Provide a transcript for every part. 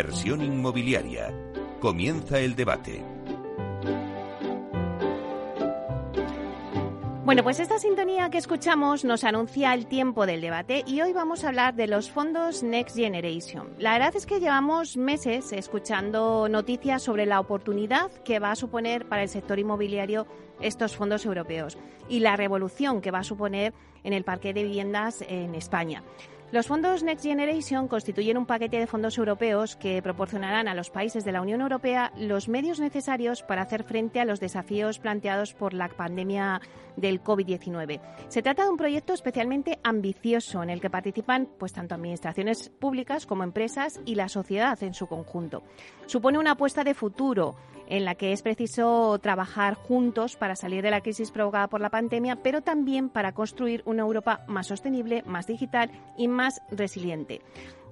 Inversión inmobiliaria. Comienza el debate. Bueno, pues esta sintonía que escuchamos nos anuncia el tiempo del debate y hoy vamos a hablar de los fondos Next Generation. La verdad es que llevamos meses escuchando noticias sobre la oportunidad que va a suponer para el sector inmobiliario estos fondos europeos y la revolución que va a suponer en el parque de viviendas en España. Los fondos Next Generation constituyen un paquete de fondos europeos que proporcionarán a los países de la Unión Europea los medios necesarios para hacer frente a los desafíos planteados por la pandemia del COVID-19. Se trata de un proyecto especialmente ambicioso en el que participan pues tanto administraciones públicas como empresas y la sociedad en su conjunto. Supone una apuesta de futuro en la que es preciso trabajar juntos para salir de la crisis provocada por la pandemia, pero también para construir una Europa más sostenible, más digital y más resiliente.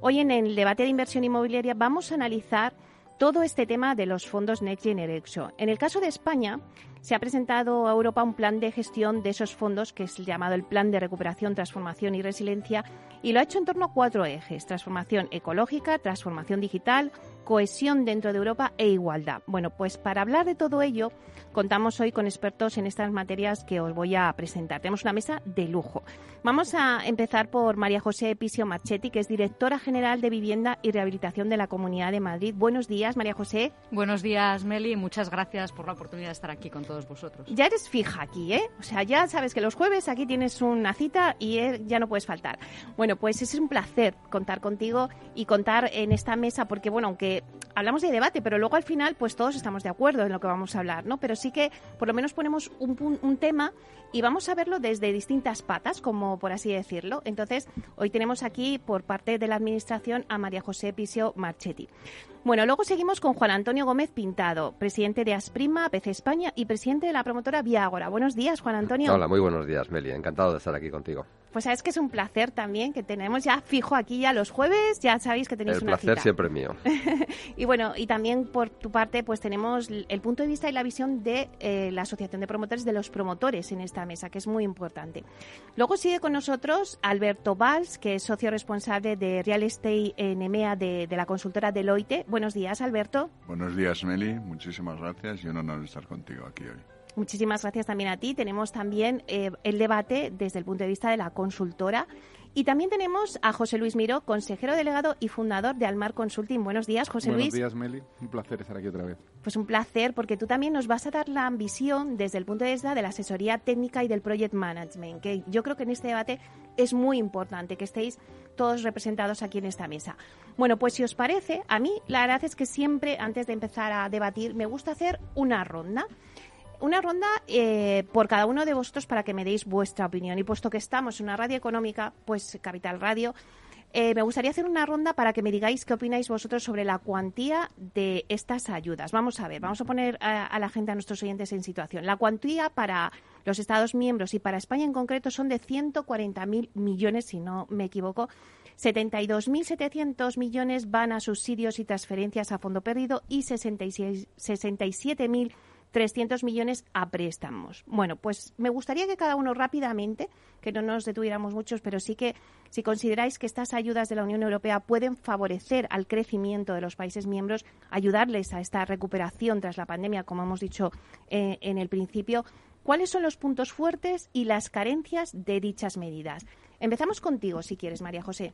Hoy en el debate de inversión inmobiliaria vamos a analizar todo este tema de los fondos Next Generation. En el caso de España, se ha presentado a Europa un plan de gestión de esos fondos, que es llamado el Plan de Recuperación, Transformación y Resiliencia, y lo ha hecho en torno a cuatro ejes, transformación ecológica, transformación digital, cohesión dentro de Europa e igualdad. Bueno, pues para hablar de todo ello, contamos hoy con expertos en estas materias que os voy a presentar. Tenemos una mesa de lujo. Vamos a empezar por María José Episio Marchetti, que es directora general de Vivienda y Rehabilitación de la Comunidad de Madrid. Buenos días, María José. Buenos días, Meli. Muchas gracias por la oportunidad de estar aquí con todos vosotros. Ya eres fija aquí, ¿eh? O sea, ya sabes que los jueves aquí tienes una cita y eh, ya no puedes faltar. Bueno, pues es un placer contar contigo y contar en esta mesa, porque, bueno, aunque hablamos de debate, pero luego al final pues todos estamos de acuerdo en lo que vamos a hablar, ¿no? Pero sí que por lo menos ponemos un, un tema y vamos a verlo desde distintas patas, como por así decirlo. Entonces, hoy tenemos aquí por parte de la Administración a María José Pisio Marchetti. Bueno, luego seguimos con Juan Antonio Gómez Pintado, presidente de Asprima, PC España y presidente de la promotora Viagora. Buenos días, Juan Antonio. Hola, muy buenos días, Meli. Encantado de estar aquí contigo. Pues sabes que es un placer también que tenemos ya fijo aquí ya los jueves, ya sabéis que tenéis una cita. El placer siempre mío. y bueno, y también por tu parte pues tenemos el punto de vista y la visión de eh, la Asociación de Promotores de los promotores en esta mesa, que es muy importante. Luego sigue con nosotros Alberto Valls, que es socio responsable de Real Estate en EMEA de, de la consultora Deloitte. Buenos días, Alberto. Buenos días, Meli. Muchísimas gracias y un honor estar contigo aquí hoy. Muchísimas gracias también a ti. Tenemos también eh, el debate desde el punto de vista de la consultora. Y también tenemos a José Luis Miro, consejero delegado y fundador de Almar Consulting. Buenos días, José Buenos Luis. días, Meli. Un placer estar aquí otra vez. Pues un placer, porque tú también nos vas a dar la ambición desde el punto de vista de la asesoría técnica y del project management, que yo creo que en este debate es muy importante que estéis todos representados aquí en esta mesa. Bueno, pues si os parece, a mí la verdad es que siempre, antes de empezar a debatir, me gusta hacer una ronda una ronda eh, por cada uno de vosotros para que me deis vuestra opinión. Y puesto que estamos en una radio económica, pues Capital Radio, eh, me gustaría hacer una ronda para que me digáis qué opináis vosotros sobre la cuantía de estas ayudas. Vamos a ver, vamos a poner a, la gente, a nuestros oyentes en situación. La cuantía para los Estados miembros y para España en concreto son de 140.000 millones, si no me equivoco. 72.700 millones van a subsidios y transferencias a fondo perdido y 67.000 300 millones a préstamos. Bueno, pues me gustaría que cada uno rápidamente, que no nos detuviéramos muchos, pero sí que si consideráis que estas ayudas de la Unión Europea pueden favorecer al crecimiento de los países miembros, ayudarles a esta recuperación tras la pandemia, como hemos dicho eh, en el principio, ¿cuáles son los puntos fuertes y las carencias de dichas medidas? Empezamos contigo, si quieres, María José.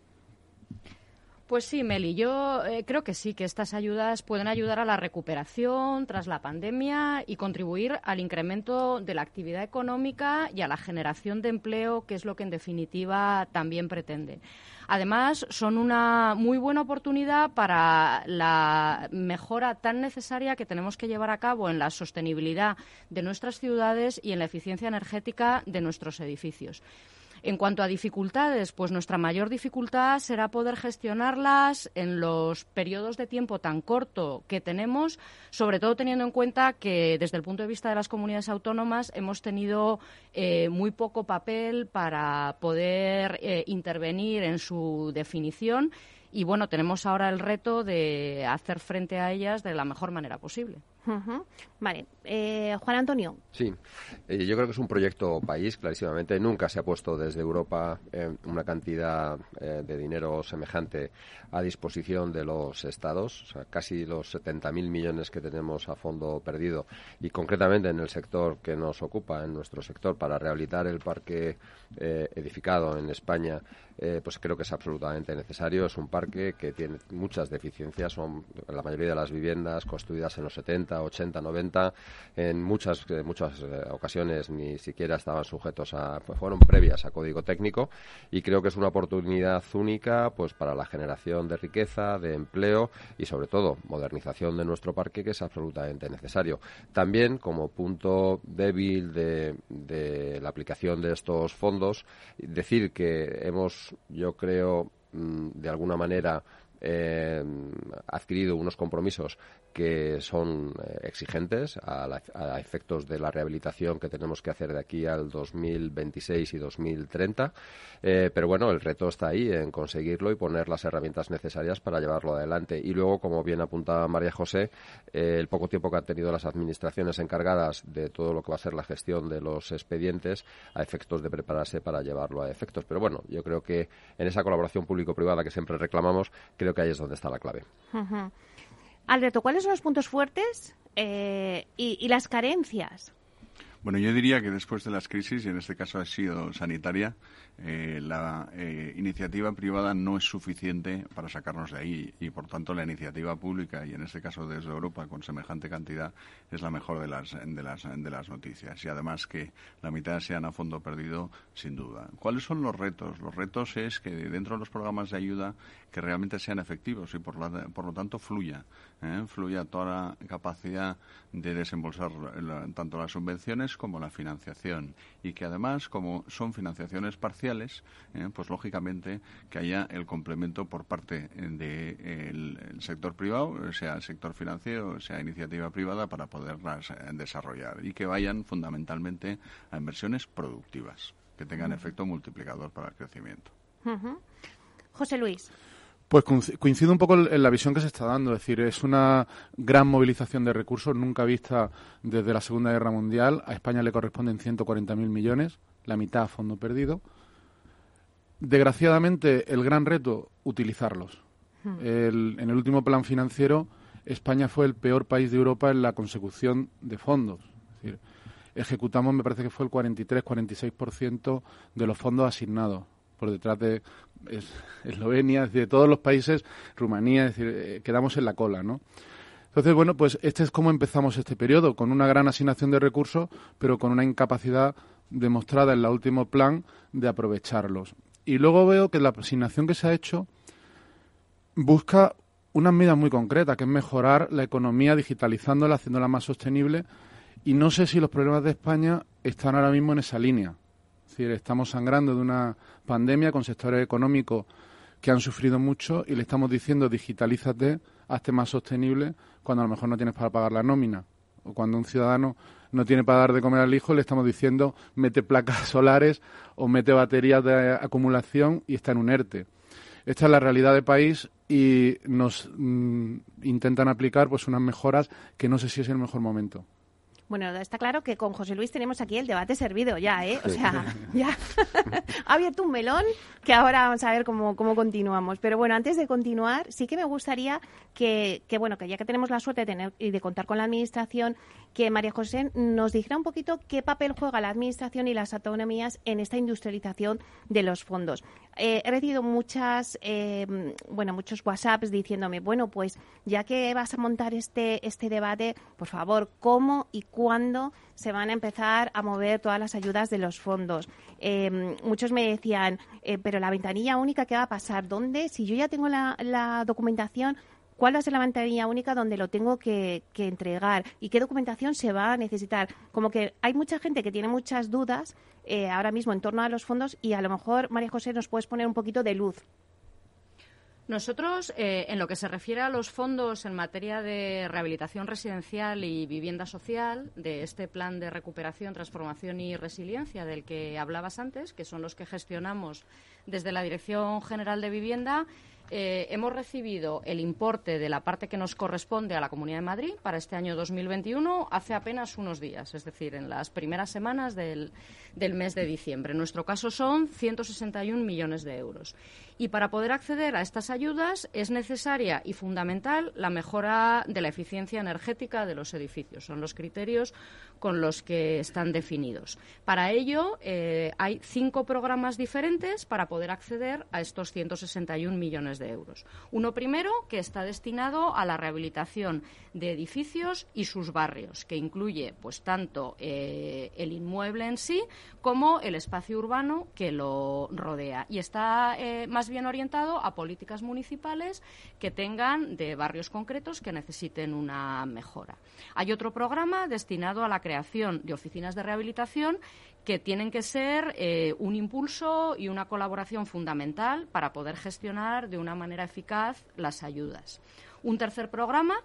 Pues sí, Meli, yo eh, creo que sí, que estas ayudas pueden ayudar a la recuperación tras la pandemia y contribuir al incremento de la actividad económica y a la generación de empleo, que es lo que en definitiva también pretende. Además, son una muy buena oportunidad para la mejora tan necesaria que tenemos que llevar a cabo en la sostenibilidad de nuestras ciudades y en la eficiencia energética de nuestros edificios. En cuanto a dificultades, pues nuestra mayor dificultad será poder gestionarlas en los periodos de tiempo tan corto que tenemos, sobre todo teniendo en cuenta que desde el punto de vista de las comunidades autónomas hemos tenido eh, muy poco papel para poder eh, intervenir en su definición y bueno, tenemos ahora el reto de hacer frente a ellas de la mejor manera posible. Vale. Eh, Juan Antonio. Sí, eh, yo creo que es un proyecto país, clarísimamente. Nunca se ha puesto desde Europa eh, una cantidad de dinero semejante a disposición de los estados, o sea, casi los 70.000 millones que tenemos a fondo perdido y concretamente en el sector que nos ocupa, en nuestro sector, para rehabilitar el parque edificado en España eh, pues creo que es absolutamente necesario. Es un parque que tiene muchas deficiencias. Son la mayoría de las viviendas construidas en los 70, 80, 90. En muchas, eh, muchas eh, ocasiones ni siquiera estaban sujetos a, pues fueron previas a código técnico. Y creo que es una oportunidad única, pues para la generación de riqueza, de empleo y sobre todo modernización de nuestro parque que es absolutamente necesario. También como punto débil de, de la aplicación de estos fondos, decir que hemos yo creo, mm, de alguna manera eh, adquirido unos compromisos que son eh, exigentes a, efectos de la rehabilitación que tenemos que hacer de aquí al 2026 y 2030. Eh, pero bueno, el reto está ahí en conseguirlo y poner las herramientas necesarias para llevarlo adelante. Y luego, como bien apuntaba María José, eh, el poco tiempo que han tenido las administraciones encargadas de todo lo que va a ser la gestión de los expedientes a efectos de prepararse para llevarlo a efectos. Pero bueno, yo creo que en esa colaboración público-privada que siempre reclamamos, creo que ahí es donde está la clave. Alberto, ¿cuáles son los puntos fuertes eh, y, las carencias? Bueno, yo diría que después de las crisis, y en este caso ha sido sanitaria, eh, la eh, iniciativa privada no es suficiente para sacarnos de ahí y, por tanto, la iniciativa pública, y en este caso desde Europa, con semejante cantidad, es la mejor de las, de las, de las noticias. Y además que la mitad sean a fondo perdido, sin duda. ¿Cuáles son los retos? Los retos es que dentro de los programas de ayuda que realmente sean efectivos y, por, por lo tanto, fluya. Fluya toda la capacidad de desembolsar tanto las subvenciones como la financiación y que además, como son financiaciones parciales, eh, pues lógicamente que haya el complemento por parte del sector privado, sea el sector financiero, sea iniciativa privada, para poderlas eh, desarrollar y que vayan fundamentalmente a inversiones productivas, que tengan efecto multiplicador para el crecimiento. José Luis. Pues coincido un poco en la visión que se está dando. Es decir, es una gran movilización de recursos nunca vista desde la Segunda Guerra Mundial. A España le corresponden 140.000 millones, la mitad a fondo perdido. Desgraciadamente, el gran reto, utilizarlos. Hmm. en el último plan financiero, España fue el peor país de Europa en la consecución de fondos. Es decir, ejecutamos, me parece que fue el 43-46% de los fondos asignados por detrás de Eslovenia, de todos los países, Rumanía, es decir, eh, quedamos en la cola, ¿no? Entonces, bueno, pues este es como empezamos este periodo, con una gran asignación de recursos, pero con una incapacidad demostrada en el último plan de aprovecharlos. Y luego veo que la asignación que se ha hecho busca una medida muy concreta, que es mejorar la economía digitalizándola, haciéndola más sostenible. Y no sé si los problemas de España están ahora mismo en esa línea. Es decir, estamos sangrando de una pandemia con sectores económicos que han sufrido mucho y le estamos diciendo digitalízate, hazte más sostenible cuando a lo mejor no tienes para pagar la nómina. O cuando un ciudadano no tiene para dar de comer al hijo, le estamos diciendo mete placas solares o mete baterías de acumulación y está en un ERTE. Esta es la realidad del país y nos mm, intentan aplicar pues unas mejoras que no sé si es el mejor momento. Bueno, está claro que con José Luis tenemos aquí el debate servido ya, ¿eh? O sea, ya ha abierto un melón que ahora vamos a ver cómo, cómo continuamos. Pero bueno, antes de continuar, sí que me gustaría que, que, bueno, que ya que tenemos la suerte de tener y de contar con la Administración, que María José nos dijera un poquito qué papel juega la Administración y las autonomías en esta industrialización de los fondos. Eh, he recibido muchas, eh, bueno, muchos WhatsApps diciéndome, bueno, pues ya que vas a montar este, este debate, por favor, ¿cómo y cuándo se van a empezar a mover todas las ayudas de los fondos? Eh, muchos me decían, pero la ventanilla única, ¿qué va a pasar? ¿Dónde? Si yo ya tengo la, documentación, cuál va a ser la ventanilla única donde lo tengo que, entregar y qué documentación se va a necesitar. Como que hay mucha gente que tiene muchas dudas eh, ahora mismo en torno a los fondos y a lo mejor, María José, nos puedes poner un poquito de luz. Nosotros, eh, en lo que se refiere a los fondos en materia de rehabilitación residencial y vivienda social, de este plan de recuperación, transformación y resiliencia del que hablabas antes, que son los que gestionamos desde la Dirección General de Vivienda, Eh, hemos recibido el importe de la parte que nos corresponde a la Comunidad de Madrid para este año 2021 hace apenas unos días, es decir, en las primeras semanas del, mes de diciembre. En nuestro caso son 161 millones de euros. Y para poder acceder a estas ayudas es necesaria y fundamental la mejora de la eficiencia energética de los edificios. Son los criterios con los que están definidos. Para ello, eh, hay cinco programas diferentes para poder acceder a estos 161 millones de euros. Uno primero, que está destinado a la rehabilitación de edificios y sus barrios, que incluye pues tanto eh, el inmueble en sí como el espacio urbano que lo rodea. Y está eh, más bien orientado a políticas municipales que tengan de barrios concretos que necesiten una mejora. Hay otro programa destinado a la creación de oficinas de rehabilitación que tienen que ser eh, un impulso y una colaboración fundamental para poder gestionar de una manera eficaz las ayudas. Un tercer programa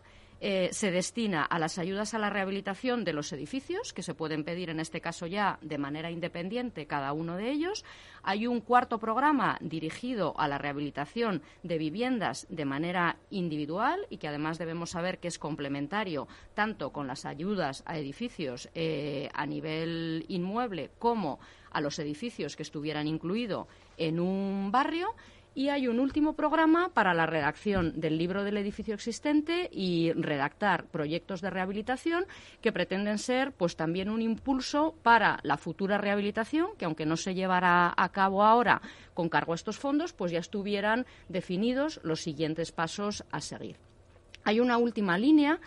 eh, se destina a las ayudas a la rehabilitación de los edificios, que se pueden pedir en este caso ya de manera independiente cada uno de ellos. Hay un cuarto programa dirigido a la rehabilitación de viviendas de manera individual y que además debemos saber que es complementario tanto con las ayudas a edificios eh, a nivel inmueble como a los edificios que estuvieran incluidos en un barrio y hay un último programa para la redacción del libro del edificio existente y redactar proyectos de rehabilitación que pretenden ser pues también un impulso para la futura rehabilitación que aunque no se llevará a cabo ahora con cargo a estos fondos pues ya estuvieran definidos los siguientes pasos a seguir. Hay una última línea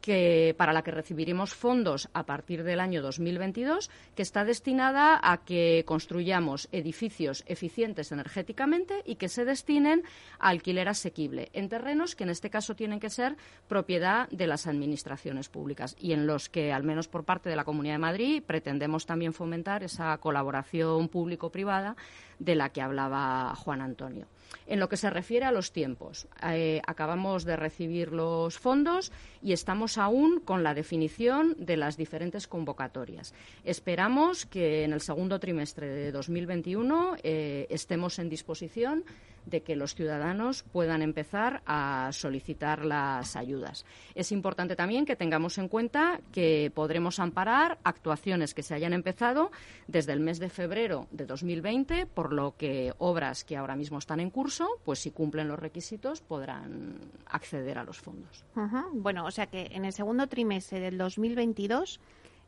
que, para la que recibiremos fondos a partir del año 2022, que está destinada a que construyamos edificios eficientes energéticamente y que se destinen a alquiler asequible en terrenos que en este caso tienen que ser propiedad de las administraciones públicas y en los que, al menos por parte de la Comunidad de Madrid, pretendemos también fomentar esa colaboración público-privada de la que hablaba Juan Antonio. En lo que se refiere a los tiempos, eh, acabamos de recibir los fondos y estamos aún con la definición de las diferentes convocatorias. Esperamos que en el segundo trimestre de 2021 eh, estemos en disposición de que los ciudadanos puedan empezar a solicitar las ayudas. Es importante también que tengamos en cuenta que podremos amparar actuaciones que se hayan empezado desde el mes de febrero de 2020, por lo que obras que ahora mismo están en curso, pues si cumplen los requisitos podrán acceder a los fondos. Bueno, o sea que en el segundo trimestre del 2022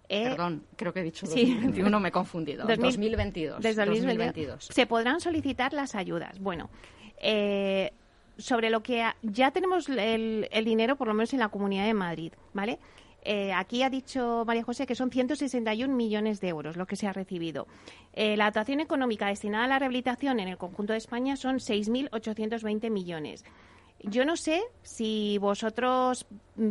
eh, Perdón, creo que he dicho 2021, me he confundido. 2022, desde 2022. Se podrán solicitar las ayudas. Bueno, eh, sobre lo que ya tenemos el, dinero, por lo menos en la Comunidad de Madrid, ¿vale? Eh, aquí ha dicho María José que son 161 millones de euros lo que se ha recibido. la dotación económica destinada a la rehabilitación en el conjunto de España son 6.820 millones. Yo no sé si vosotros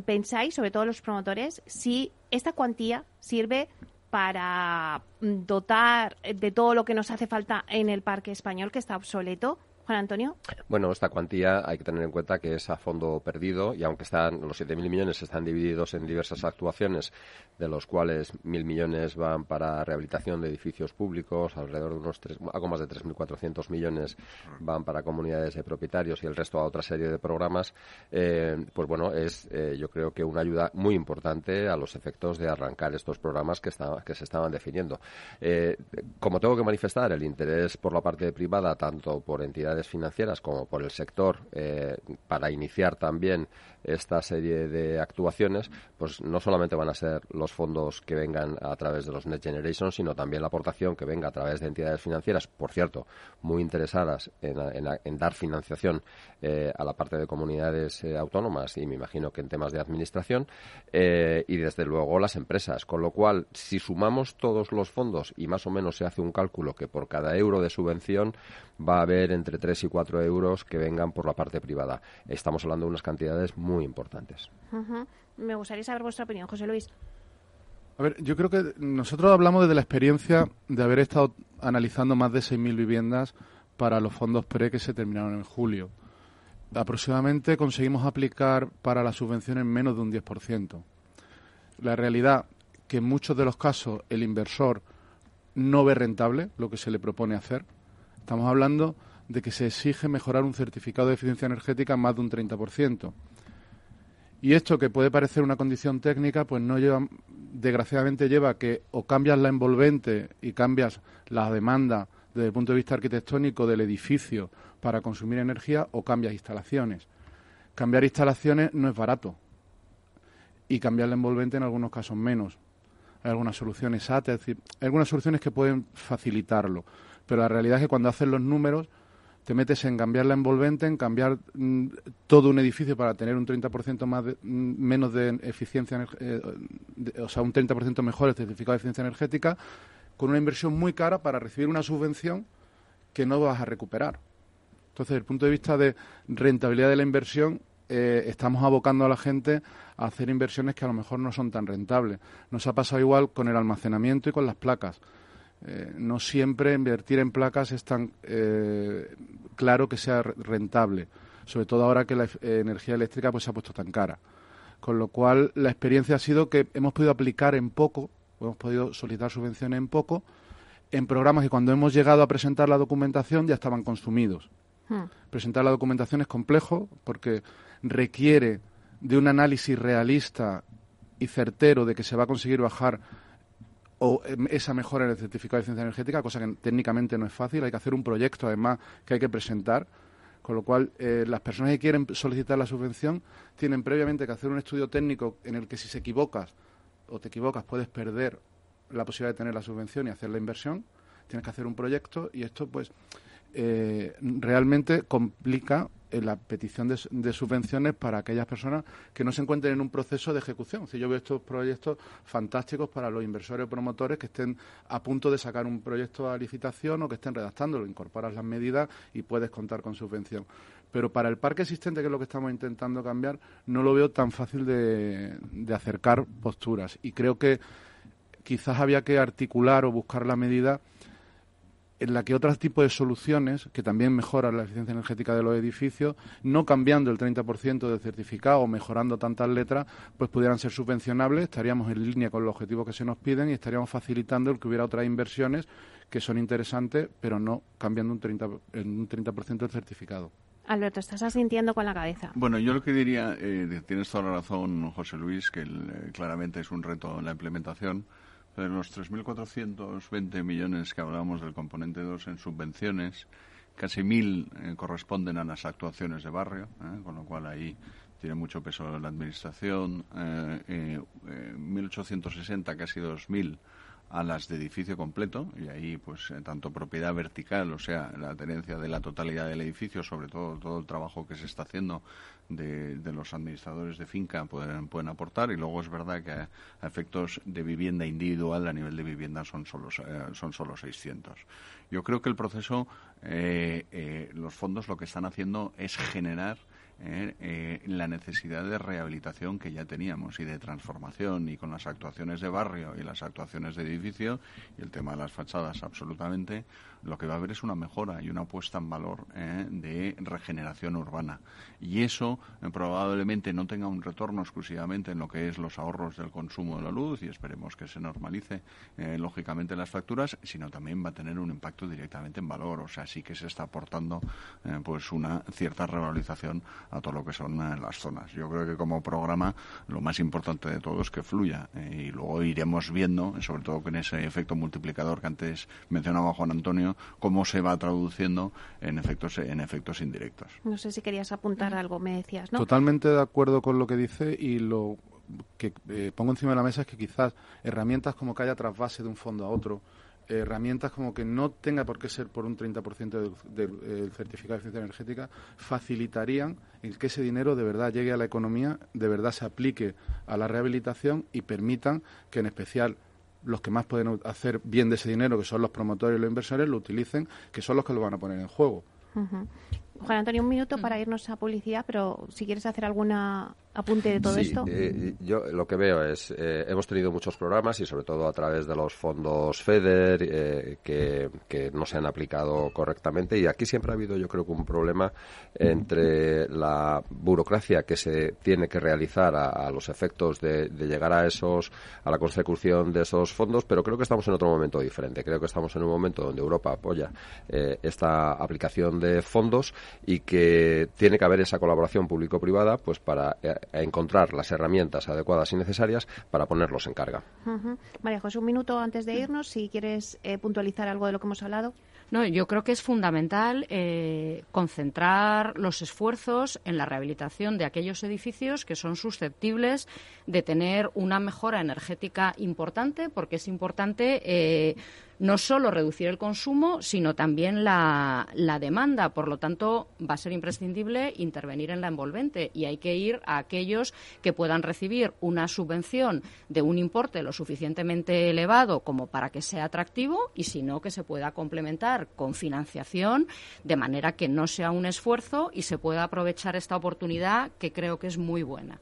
pensáis, sobre todo los promotores, si esta cuantía sirve para dotar de todo lo que nos hace falta en el parque español, que está obsoleto, Juan Antonio. Bueno, esta cuantía hay que tener en cuenta que es a fondo perdido y aunque están los 7.000 millones están divididos en diversas actuaciones, de los cuales 1.000 millones van para rehabilitación de edificios públicos, alrededor de unos algo más de 3.400 millones van para comunidades de propietarios y el resto a otra serie de programas, eh, pues bueno, es eh, yo creo que una ayuda muy importante a los efectos de arrancar estos programas que, que se estaban definiendo. Eh, como tengo que manifestar el interés por la parte privada, tanto por entidades financieras como por el sector eh, para iniciar también esta serie de actuaciones, pues no solamente van a ser los fondos que vengan a través de los Net Generation, sino también la aportación que venga a través de entidades financieras, por cierto, muy interesadas en, dar financiación eh, a la parte de comunidades eh, autónomas y me imagino que en temas de administración y desde luego las empresas. Con lo cual, si sumamos todos los fondos y más o menos se hace un cálculo que por cada euro de subvención va a haber entre 3 y 4 euros que vengan por la parte privada. Estamos hablando de unas cantidades muy importantes. Me gustaría saber vuestra opinión, José Luis. A ver, yo creo que nosotros hablamos desde la experiencia de haber estado analizando más de 6.000 viviendas para los fondos PRE que se terminaron en julio. Aproximadamente conseguimos aplicar para la subvención en menos de un 10%. La realidad que en muchos de los casos el inversor no ve rentable lo que se le propone hacer. Estamos hablando de que se exige mejorar un certificado de eficiencia energética más de un 30%. Y esto que puede parecer una condición técnica, pues no lleva, desgraciadamente lleva que o cambias la envolvente y cambias la demanda desde el punto de vista arquitectónico del edificio para consumir energía o cambias instalaciones. Cambiar instalaciones no es barato y cambiar la envolvente en algunos casos menos. Hay algunas soluciones ATE, hay algunas soluciones que pueden facilitarlo, pero la realidad es que cuando haces los números te metes en cambiar la envolvente, en cambiar mm, todo un edificio para tener un 30% más mm, menos de eficiencia, eh, o sea, un 30% mejor el certificado de eficiencia energética, con una inversión muy cara para recibir una subvención que no vas a recuperar. Entonces, desde el punto de vista de rentabilidad de la inversión, eh, estamos abocando a la gente a hacer inversiones que a lo mejor no son tan rentables. Nos ha pasado igual con el almacenamiento y con las placas. Eh, no siempre invertir en placas es tan eh, claro que sea rentable, sobre todo ahora que la eh, energía eléctrica pues se ha puesto tan cara. Con lo cual, la experiencia ha sido que hemos podido aplicar en poco, hemos podido solicitar subvenciones en poco, en programas que cuando hemos llegado a presentar la documentación ya estaban consumidos. Hmm. Presentar la documentación es complejo porque requiere de un análisis realista y certero de que se va a conseguir bajar o em, esa mejora en el certificado de eficiencia energética, cosa que técnicamente no es fácil. Hay que hacer un proyecto, además, que hay que presentar. Con lo cual, eh, las personas que quieren solicitar la subvención tienen previamente que hacer un estudio técnico en el que si se equivocas o te equivocas puedes perder la posibilidad de tener la subvención y hacer la inversión. Tienes que hacer un proyecto y esto, pues, eh, realmente complica la petición de, subvenciones para aquellas personas que no se encuentren en un proceso de ejecución. Si yo veo estos proyectos fantásticos para los inversores promotores que estén a punto de sacar un proyecto a licitación o que estén redactándolo, incorporas las medidas y puedes contar con subvención. Pero para el parque existente, que es lo que estamos intentando cambiar, no lo veo tan fácil de acercar posturas. Y creo que quizás había que articular o buscar la medida en la que otros tipos de soluciones que también mejoran la eficiencia energética de los edificios, no cambiando el 30% de certificado o mejorando tantas letras, pues pudieran ser subvencionables, estaríamos en línea con los objetivos que se nos piden y estaríamos facilitando el que hubiera otras inversiones que son interesantes, pero no cambiando un 30%, en un 30 el certificado. Alberto, estás asintiendo con la cabeza. Bueno, yo lo que diría, eh, tienes toda la razón, José Luis, que eh, claramente es un reto la implementación de los 3.420 millones que hablábamos del componente 2 en subvenciones, casi 1.000 eh, corresponden a las actuaciones de barrio, eh, con lo cual ahí tiene mucho peso la administración. Eh, 1.860, eh, casi 2.000 a las de edificio completo y ahí pues tanto propiedad vertical o sea la tenencia de la totalidad del edificio sobre todo todo el trabajo que se está haciendo de, los administradores de finca pueden, pueden aportar y luego es verdad que a, efectos de vivienda individual a nivel de vivienda son solo, eh, son solo 600. Yo creo que el proceso, eh, eh, los fondos lo que están haciendo es generar eh, la necesidad de rehabilitación que ya teníamos y de transformación y con las actuaciones de barrio y las actuaciones de edificio y el tema de las fachadas absolutamente lo que va a haber es una mejora y una puesta en valor eh, de regeneración urbana. Y eso eh, probablemente no tenga un retorno exclusivamente en lo que es los ahorros del consumo de la luz y esperemos que se normalice eh, lógicamente las facturas, sino también va a tener un impacto directamente en valor. O sea, sí que se está aportando pues una cierta revalorización a todo lo que son las zonas. Yo creo que como programa lo más importante de todo es que fluya y luego iremos viendo, sobre todo con ese efecto multiplicador que antes mencionaba Juan Antonio, cómo se va traduciendo en efectos, en efectos indirectos. No sé si querías apuntar algo, me decías, ¿no? Totalmente de acuerdo con lo que dice y lo que eh, pongo encima de la mesa es que quizás herramientas como que haya trasvase de un fondo a otro, herramientas como que no tenga por qué ser por un 30% del, del certificado de eficiencia energética, facilitarían el que ese dinero de verdad llegue a la economía, de verdad se aplique a la rehabilitación y permitan que en especial los que más pueden hacer bien de ese dinero, que son los promotores y los inversores, lo utilicen, que son los que lo van a poner en juego. Juan Antonio, un minuto para irnos a publicidad, pero si quieres hacer alguna apunte de todo sí, esto? Eh, yo lo que veo es, eh, hemos tenido muchos programas y sobre todo a través de los fondos FEDER eh, que, que, no se han aplicado correctamente y aquí siempre ha habido yo creo que un problema entre la burocracia que se tiene que realizar a, a los efectos de, de, llegar a esos, a la consecución de esos fondos, pero creo que estamos en otro momento diferente. Creo que estamos en un momento donde Europa apoya esta aplicación de fondos y que tiene que haber esa colaboración público-privada pues para encontrar las herramientas adecuadas y necesarias para ponerlos en carga. Uh -huh. María José, un minuto antes de irnos, si quieres eh, puntualizar algo de lo que hemos hablado. No, yo creo que es fundamental eh, concentrar los esfuerzos en la rehabilitación de aquellos edificios que son susceptibles de tener una mejora energética importante, porque es importante eh, no solo reducir el consumo, sino también la, la, demanda. Por lo tanto, va a ser imprescindible intervenir en la envolvente y hay que ir a aquellos que puedan recibir una subvención de un importe lo suficientemente elevado como para que sea atractivo y, si no, que se pueda complementar con financiación de manera que no sea un esfuerzo y se pueda aprovechar esta oportunidad que creo que es muy buena.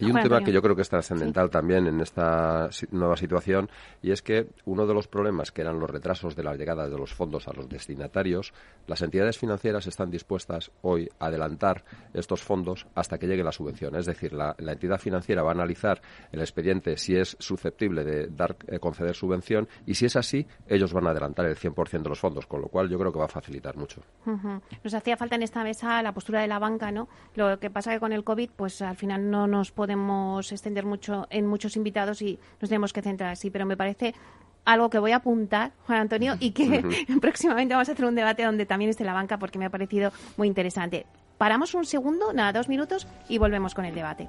Y un tema que yo creo que es trascendental ¿Sí? también en esta nueva situación y es que uno de los problemas que eran los retrasos de la llegada de los fondos a los destinatarios, las entidades financieras están dispuestas hoy a adelantar estos fondos hasta que llegue la subvención. Es decir, la, la entidad financiera va a analizar el expediente si es susceptible de dar eh, conceder subvención y si es así, ellos van a adelantar el 100% de los fondos, con lo cual yo creo que va a facilitar mucho. Uh -huh. Nos hacía falta en esta mesa la postura de la banca, ¿no? Lo que pasa que con el COVID, pues al final no nos podemos podemos extender mucho en muchos invitados y nos tenemos que centrar así, pero me parece algo que voy a apuntar, Juan Antonio, y que próximamente vamos a hacer un debate donde también esté la banca porque me ha parecido muy interesante. Paramos un segundo, nada, dos minutos y volvemos con el debate.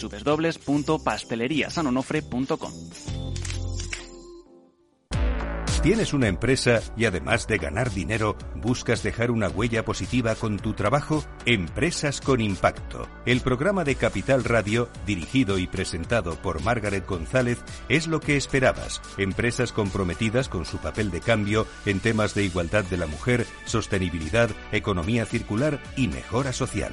www.pasteleriasanonofre.com. ¿Tienes una empresa y además de ganar dinero, buscas dejar una huella positiva con tu trabajo? Empresas con Impacto. El programa de Capital Radio, dirigido y presentado por Margaret González, es lo que esperabas. Empresas comprometidas con su papel de cambio en temas de igualdad de la mujer, sostenibilidad, economía circular y mejora social.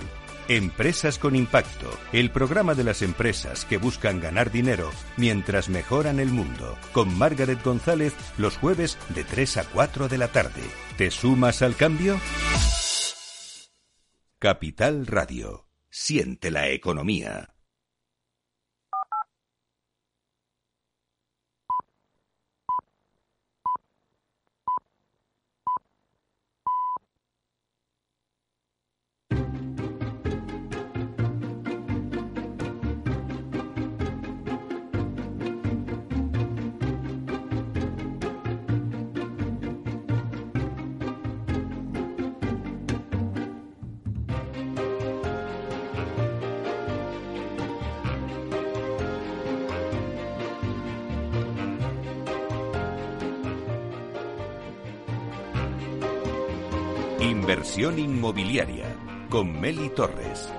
Empresas con Impacto, el programa de las empresas que buscan ganar dinero mientras mejoran el mundo, con Margaret González los jueves de 3 a 4 de la tarde. ¿Te sumas al cambio? Capital Radio. Siente la economía. Inversión inmobiliaria con Meli Torres.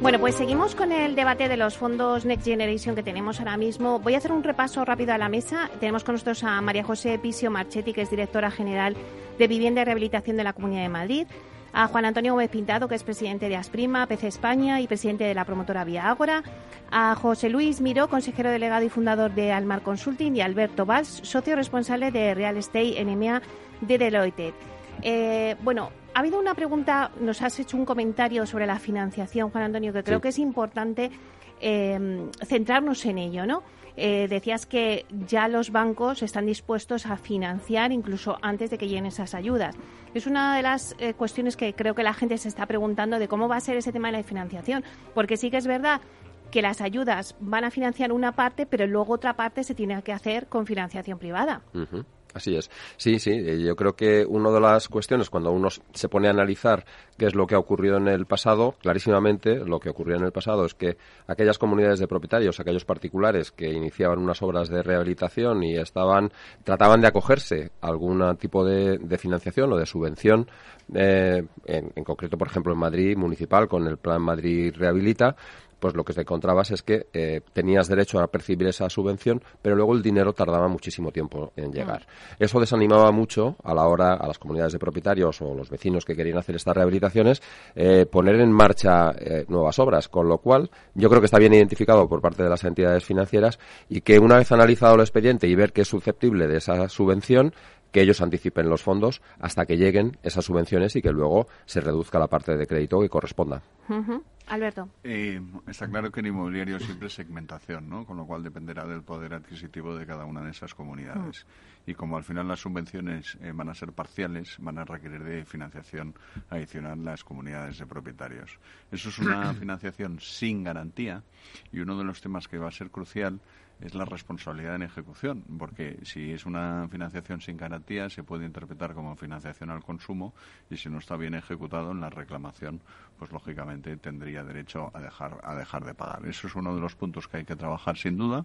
Bueno, pues seguimos con el debate de los fondos Next Generation que tenemos ahora mismo. Voy a hacer un repaso rápido a la mesa. Tenemos con nosotros a María José Pisio Marchetti, que es directora general de Vivienda y Rehabilitación de la Comunidad de Madrid. A Juan Antonio Gómez Pintado, que es presidente de Asprima, PC España y presidente de la promotora Vía Ágora. A José Luis Miró, consejero delegado y fundador de Almar Consulting. Y a Alberto Valls, socio responsable de Real Estate NMA de Deloitte. Eh, bueno, ha habido una pregunta, nos has hecho un comentario sobre la financiación, Juan Antonio, que creo que es importante eh, centrarnos en ello, ¿no? Eh, decías que ya los bancos están dispuestos a financiar incluso antes de que lleguen esas ayudas. Es una de las cuestiones que creo que la gente se está preguntando de cómo va a ser ese tema de la financiación, porque sí que es verdad que las ayudas van a financiar una parte, pero luego otra parte se tiene que hacer con financiación privada. Así es. Sí, sí. Eh, yo creo que una de las cuestiones, cuando uno se pone a analizar qué es lo que ha ocurrido en el pasado, clarísimamente lo que ocurrió en el pasado es que aquellas comunidades de propietarios, aquellos particulares que iniciaban unas obras de rehabilitación y estaban, trataban de acogerse a algún tipo de, financiación o de subvención, eh, en, en concreto, por ejemplo, en Madrid municipal, con el Plan Madrid Rehabilita, pues lo que te encontrabas es que eh, tenías derecho a percibir esa subvención, pero luego el dinero tardaba muchísimo tiempo en llegar. Mm. Eso desanimaba mucho a la hora a las comunidades de propietarios o los vecinos que querían hacer estas rehabilitaciones eh, poner en marcha eh, nuevas obras, con lo cual yo creo que está bien identificado por parte de las entidades financieras y que una vez analizado el expediente y ver que es susceptible de esa subvención, que ellos anticipen los fondos hasta que lleguen esas subvenciones y que luego se reduzca la parte de crédito que corresponda. Alberto. Eh, está claro que en inmobiliario siempre es segmentación, ¿no? Con lo cual dependerá del poder adquisitivo de cada una de esas comunidades. Mm. Y como al final las subvenciones eh, van a ser parciales, van a requerir de financiación adicional las comunidades de propietarios. Eso es una financiación sin garantía y uno de los temas que va a ser crucial es la responsabilidad en ejecución, porque si es una financiación sin garantía se puede interpretar como financiación al consumo y si no está bien ejecutado en la reclamación, pues lógicamente tendría derecho a dejar a dejar de pagar. Eso es uno de los puntos que hay que trabajar sin duda.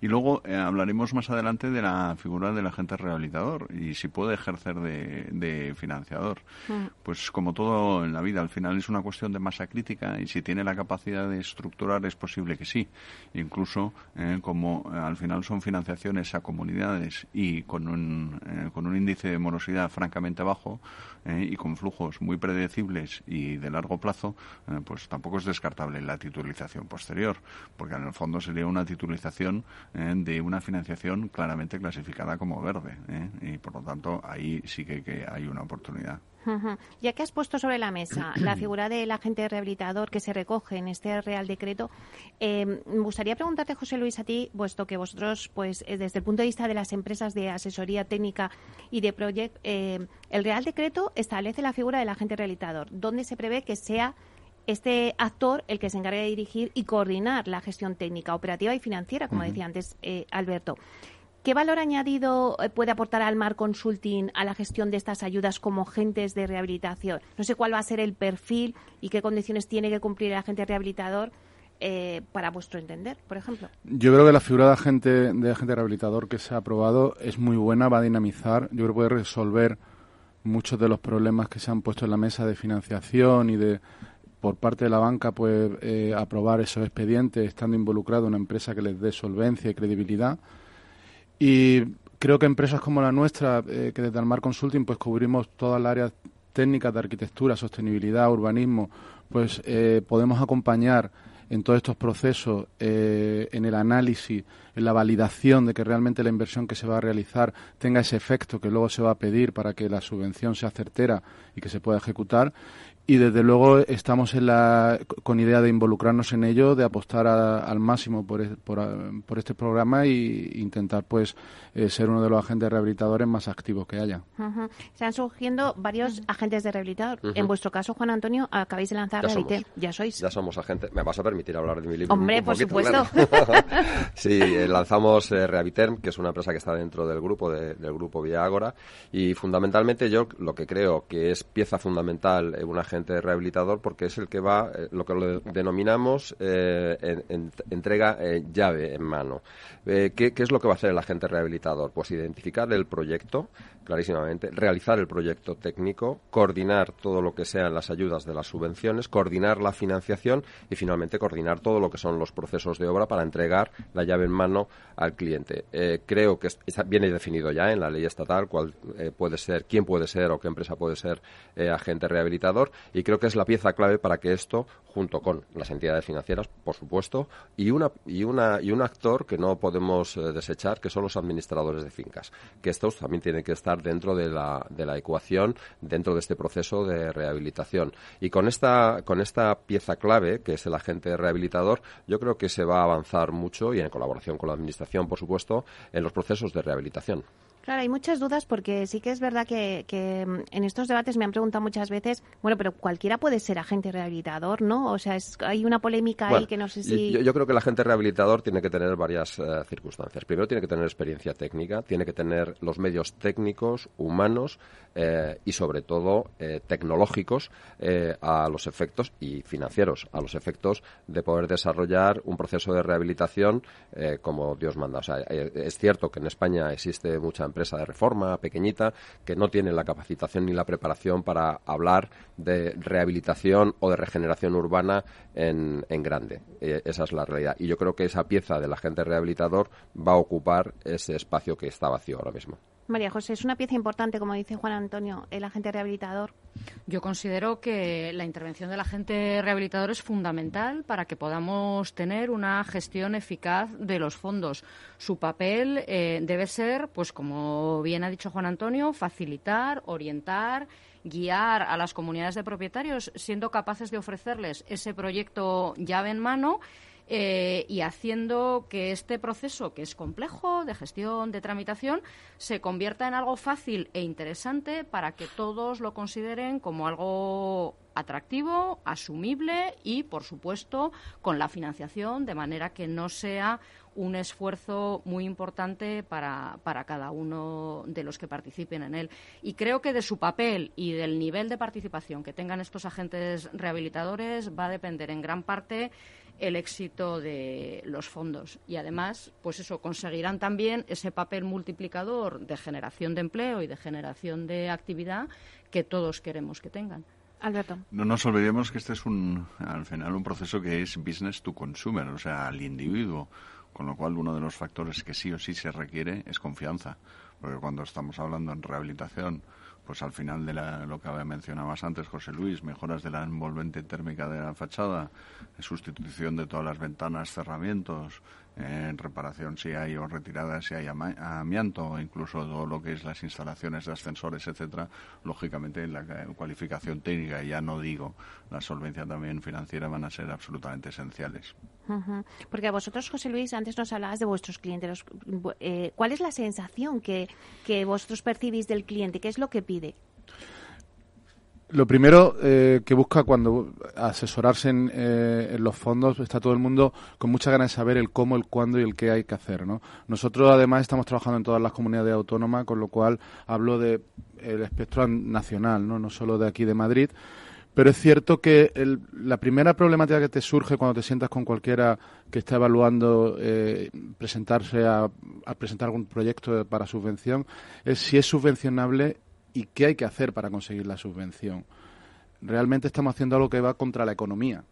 Y luego eh, hablaremos más adelante de la figura del agente rehabilitador y si puede ejercer de, financiador. Mm. Pues como todo en la vida, al final es una cuestión de masa crítica y si tiene la capacidad de estructurar es posible que sí. Incluso eh, como eh, al final son financiaciones a comunidades y con un, eh, con un índice de morosidad francamente bajo eh, y con flujos muy predecibles y de largo plazo, pues tampoco es descartable la titulización posterior, porque en el fondo sería una titulización de una financiación claramente clasificada como verde y por lo tanto ahí sí que hay una oportunidad. Ya que has puesto sobre la mesa la figura del agente rehabilitador que se recoge en este Real Decreto, eh, me gustaría preguntarte, José Luis, a ti, puesto que vosotros, pues eh, desde el punto de vista de las empresas de asesoría técnica y de proyecto, eh, el Real Decreto establece la figura del agente rehabilitador, donde se prevé que sea este actor el que se encargue de dirigir y coordinar la gestión técnica, operativa y financiera, como decía antes Alberto. ¿Qué valor añadido eh, puede aportar Almar Consulting a la gestión de estas ayudas como agentes de rehabilitación? No sé cuál va a ser el perfil y qué condiciones tiene que cumplir el agente rehabilitador eh, para vuestro entender, por ejemplo. Yo creo que la figura de agente, de agente rehabilitador que se ha aprobado es muy buena, va a dinamizar, yo creo que puede resolver muchos de los problemas que se han puesto en la mesa de financiación y de por parte de la banca pues eh, aprobar esos expedientes estando involucrado una empresa que les dé solvencia y credibilidad y creo que empresas como la nuestra, eh, que desde Almar Consulting pues cubrimos toda el área técnicas de arquitectura, sostenibilidad, urbanismo, pues eh, podemos acompañar en todos estos procesos, eh, en el análisis, en la validación de que realmente la inversión que se va a realizar tenga ese efecto que luego se va a pedir para que la subvención sea certera y que se pueda ejecutar y desde luego estamos en la, con idea de involucrarnos en ello, de apostar al máximo por, por, este programa e intentar pues eh, ser uno de los agentes rehabilitadores más activos que haya. Uh Están surgiendo varios agentes de rehabilitador. En vuestro caso, Juan Antonio, acabáis de lanzar Rehabilite. Ya sois. Ya somos agentes. ¿Me vas a permitir hablar de mi libro? Hombre, por supuesto. sí, eh, lanzamos eh, Rehabiliterm, que es una empresa que está dentro del grupo del grupo Vía Ágora y fundamentalmente yo lo que creo que es pieza fundamental en una rehabilitador porque es el que va, eh, lo que lo denominamos eh, entrega eh, llave en mano. ¿qué, es lo que va a hacer el agente rehabilitador? Pues identificar el proyecto, clarísimamente, realizar el proyecto técnico, coordinar todo lo que sean las ayudas de las subvenciones, coordinar la financiación y finalmente coordinar todo lo que son los procesos de obra para entregar la llave en mano al cliente. creo que viene definido ya en la ley estatal cuál puede ser, quién puede ser o qué empresa puede ser agente rehabilitador y creo que es la pieza clave para que esto, junto con las entidades financieras, por supuesto, y una y una y un actor que no podemos eh, desechar, que son los administradores de fincas, que estos también tienen que estar dentro de la, de la ecuación, dentro de este proceso de rehabilitación. Y con esta con esta pieza clave, que es el agente rehabilitador, yo creo que se va a avanzar mucho y en colaboración con la administración, por supuesto, en los procesos de rehabilitación. Claro, hay muchas dudas porque sí que es verdad que, mm, en estos debates me han preguntado muchas veces, bueno, pero cualquiera puede ser agente rehabilitador, ¿no? O sea, es, hay una polémica ahí que no sé si... Yo, creo que el agente rehabilitador tiene que tener varias eh, circunstancias. Primero tiene que tener experiencia técnica, tiene que tener los medios técnicos, humanos eh, y sobre todo eh, tecnológicos a los efectos y financieros, a los efectos de poder desarrollar un proceso de rehabilitación como Dios manda. O sea, es cierto que en España existe mucha empresa de reforma pequeñita que no tiene la capacitación ni la preparación para hablar de rehabilitación o de regeneración urbana en, grande. Eh, esa es la realidad. Y yo creo que esa pieza del agente rehabilitador va a ocupar ese espacio que está vacío ahora mismo. María José, es una pieza importante, como dice Juan Antonio, el agente rehabilitador. Yo considero que la intervención del agente rehabilitador es fundamental para que podamos tener una gestión eficaz de los fondos. Su papel eh, debe ser, pues como bien ha dicho Juan Antonio, facilitar, orientar guiar a las comunidades de propietarios siendo capaces de ofrecerles ese proyecto llave en mano eh, y haciendo que este proceso, que es complejo, de gestión, de tramitación, se convierta en algo fácil e interesante para que todos lo consideren como algo atractivo, asumible y, por supuesto, con la financiación, de manera que no sea un esfuerzo muy importante para, para, cada uno de los que participen en él. Y creo que de su papel y del nivel de participación que tengan estos agentes rehabilitadores va a depender en gran parte el éxito de los fondos y además pues eso conseguirán también ese papel multiplicador de generación de empleo y de generación de actividad que todos queremos que tengan. Alberto. No nos olvidemos que este es un al final un proceso que es business to consumer, o sea, al individuo, con lo cual uno de los factores que sí o sí se requiere es confianza, porque cuando estamos hablando en rehabilitación pues al final de lo que mencionabas antes, José Luis, mejoras de la envolvente térmica de la fachada, sustitución de todas las ventanas, cerramientos, en reparación si hay o retirada si hay amianto, incluso todo lo que es las instalaciones de ascensores, etcétera, lógicamente la cualificación técnica, ya no digo la solvencia también financiera, van a ser absolutamente esenciales. Porque a vosotros, José Luis, antes nos hablabas de vuestros clientes. Eh, ¿Cuál es la sensación que, que vosotros percibís del cliente? ¿Qué es lo que pide? Lo primero eh, que busca cuando asesorarse eh, en, los fondos está todo el mundo con mucha ganas de saber el cómo, el cuándo y el qué hay que hacer. ¿no? Nosotros además estamos trabajando en todas las comunidades autónomas, con lo cual hablo de el espectro nacional, no, no solo de aquí de Madrid. Pero es cierto que la primera problemática que te surge cuando te sientas con cualquiera que está evaluando eh, presentarse a, a presentar algún proyecto para subvención es si es subvencionable y qué hay que hacer para conseguir la subvención. Realmente estamos haciendo algo que va contra la economía,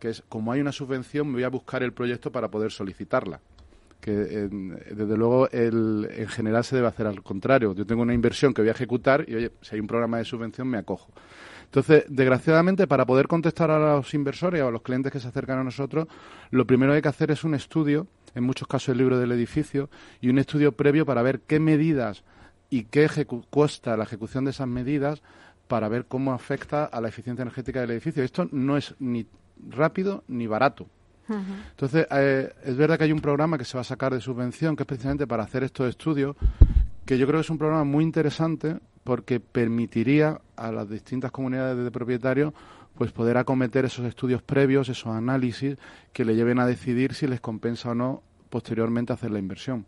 que es como hay una subvención me voy a buscar el proyecto para poder solicitarla. que desde luego el, en general se debe hacer al contrario. Yo tengo una inversión que voy a ejecutar y, oye, si hay un programa de subvención, me acojo. Entonces, desgraciadamente, para poder contestar a los inversores o a los clientes que se acercan a nosotros, lo primero que hay que hacer es un estudio, en muchos casos el libro del edificio, y un estudio previo para ver qué medidas y qué cuesta la ejecución de esas medidas para ver cómo afecta a la eficiencia energética del edificio. Esto no es ni rápido ni barato. Entonces, eh, es verdad que hay un programa que se va a sacar de subvención, que es precisamente para hacer estos estudios, que yo creo que es un programa muy interesante porque permitiría a las distintas comunidades de propietarios pues poder acometer esos estudios previos, esos análisis que le lleven a decidir si les compensa o no posteriormente hacer la inversión.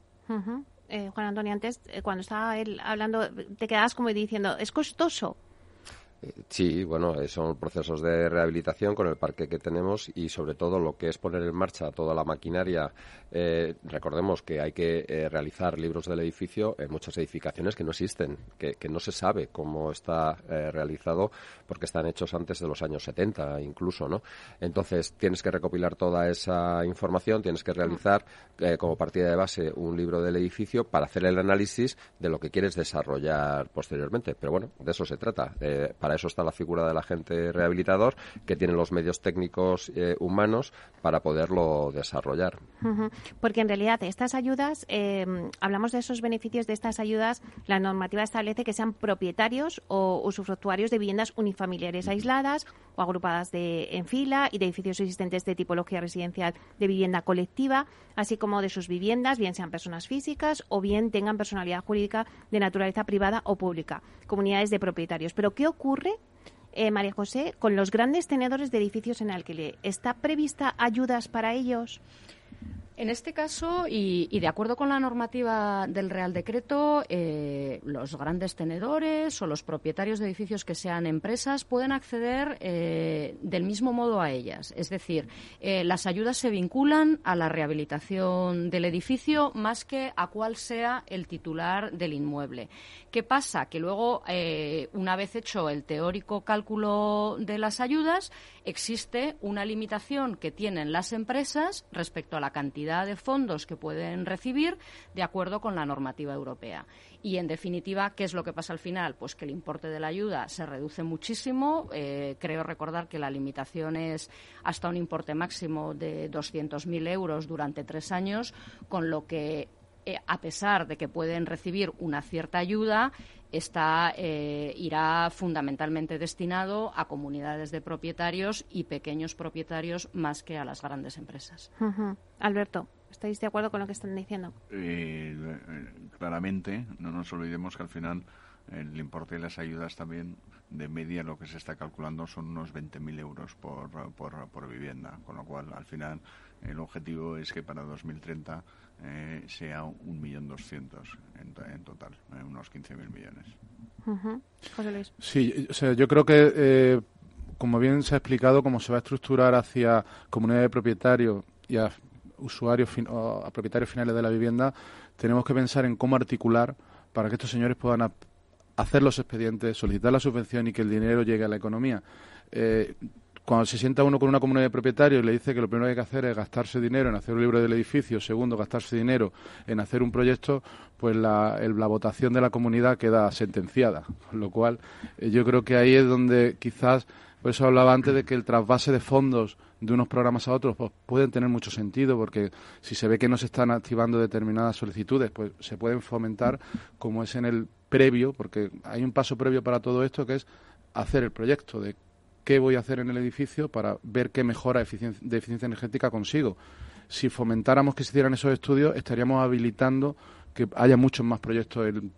Eh, Juan Antonio, antes, eh, cuando estaba él hablando, te quedabas como diciendo, ¿es costoso? Sí, bueno, eh, son procesos de rehabilitación con el parque que tenemos y sobre todo lo que es poner en marcha toda la maquinaria. Eh, recordemos que hay que eh, realizar libros del edificio en muchas edificaciones que no existen, que, no se sabe cómo está realizado porque están hechos antes de los años 70 incluso, ¿no? Entonces tienes que recopilar toda esa información, tienes que realizar como partida de base un libro del edificio para hacer el análisis de lo que quieres desarrollar posteriormente. Pero bueno, de eso se trata. para eso está la figura del agente rehabilitador, que tiene los medios técnicos eh, humanos para poderlo desarrollar. Porque en realidad estas ayudas, eh, hablamos de esos beneficios de estas ayudas, la normativa establece que sean propietarios o usufructuarios de viviendas unifamiliares aisladas o agrupadas de, en fila y de edificios existentes de tipología residencial de vivienda colectiva, así como de sus viviendas, bien sean personas físicas o bien tengan personalidad jurídica de naturaleza privada o pública, comunidades de propietarios. Pero ¿qué ocurre eh, María José, con los grandes tenedores de edificios en alquiler. ¿Está prevista ayudas para ellos? En este caso, y, de acuerdo con la normativa del Real Decreto, eh, los grandes tenedores o los propietarios de edificios que sean empresas pueden acceder eh, del mismo modo a ellas. Es decir, eh, las ayudas se vinculan a la rehabilitación del edificio más que a cuál sea el titular del inmueble. ¿Qué pasa? Que luego, una vez hecho el teórico cálculo de las ayudas, existe una limitación que tienen las empresas respecto a la cantidad de fondos que pueden recibir de acuerdo con la normativa europea. Y, en definitiva, ¿qué es lo que pasa al final? Pues que el importe de la ayuda se reduce muchísimo. Eh, creo recordar que la limitación es hasta un importe máximo de 200.000 euros durante tres años, con lo que eh, a pesar de que pueden recibir una cierta ayuda, está, eh, irá fundamentalmente destinado a comunidades de propietarios y pequeños propietarios más que a las grandes empresas. Alberto, ¿estáis de acuerdo con lo que están diciendo? Eh, claramente, no nos olvidemos que al final el importe de las ayudas también de media lo que se está calculando son unos 20.000 euros por, por, por vivienda, con lo cual al final el objetivo es que para 2030 eh, sea un millón doscientos en, total, eh, unos 15.000 millones. Sí, o sea, yo creo que, eh, como bien se ha explicado, cómo se va a estructurar hacia comunidades de propietarios y a usuarios a propietarios finales de la vivienda, tenemos que pensar en cómo articular para que estos señores puedan hacer los expedientes, solicitar la subvención y que el dinero llegue a la economía. Eh, cuando se sienta uno con una comunidad de propietarios y le dice que lo primero que hay que hacer es gastarse dinero en hacer un libro del edificio, segundo, gastarse dinero en hacer un proyecto, pues la, votación de la comunidad queda sentenciada. Con lo cual, eh, yo creo que ahí es donde quizás, por eso hablaba antes de que el trasvase de fondos de unos programas a otros pues pueden tener mucho sentido porque si se ve que no se están activando determinadas solicitudes pues se pueden fomentar como es en el previo porque hay un paso previo para todo esto que es hacer el proyecto de qué voy a hacer en el edificio para ver qué mejora de eficiencia energética consigo. Si fomentáramos que se hicieran esos estudios, estaríamos habilitando que haya muchos más proyectos en,